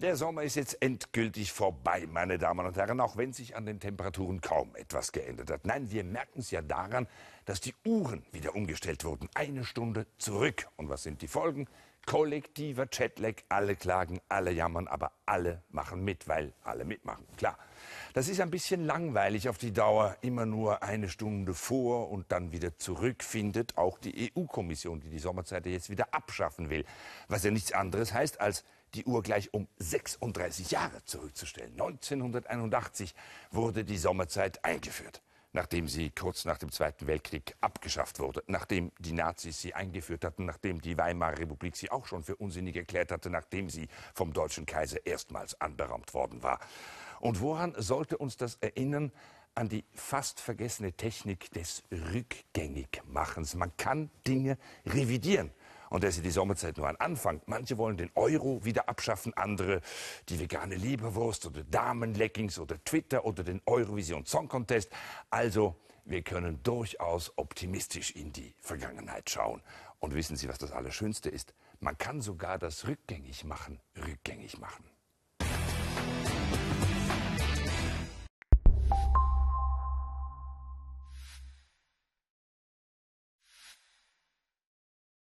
Der Sommer ist jetzt endgültig vorbei, meine Damen und Herren, auch wenn sich an den Temperaturen kaum etwas geändert hat. Nein, wir merken es ja daran, dass die Uhren wieder umgestellt wurden. Eine Stunde zurück. Und was sind die Folgen? Kollektiver Jetlag. Alle klagen, alle jammern, aber alle machen mit, weil alle mitmachen. Klar. Das ist ein bisschen langweilig auf die Dauer, immer nur eine Stunde vor und dann wieder zurück, findet auch die EU-Kommission, die die Sommerzeit jetzt wieder abschaffen will. Was ja nichts anderes heißt, als die Uhr gleich um 36 Jahre zurückzustellen. 1981 wurde die Sommerzeit eingeführt, nachdem sie kurz nach dem Zweiten Weltkrieg abgeschafft wurde, nachdem die Nazis sie eingeführt hatten, nachdem die Weimarer Republik sie auch schon für unsinnig erklärt hatte, nachdem sie vom deutschen Kaiser erstmals anberaumt worden war. Und woran sollte uns das erinnern? an die fast vergessene Technik des Rückgängigmachens. Man kann Dinge revidieren. Und das ist die Sommerzeit nur ein Anfang. Manche wollen den Euro wieder abschaffen, andere die vegane Leberwurst oder Damenleggings oder Twitter oder den Eurovision Song Contest. Also, wir können durchaus optimistisch in die Vergangenheit schauen. Und wissen Sie, was das Allerschönste ist? Man kann sogar das rückgängig machen, rückgängig machen.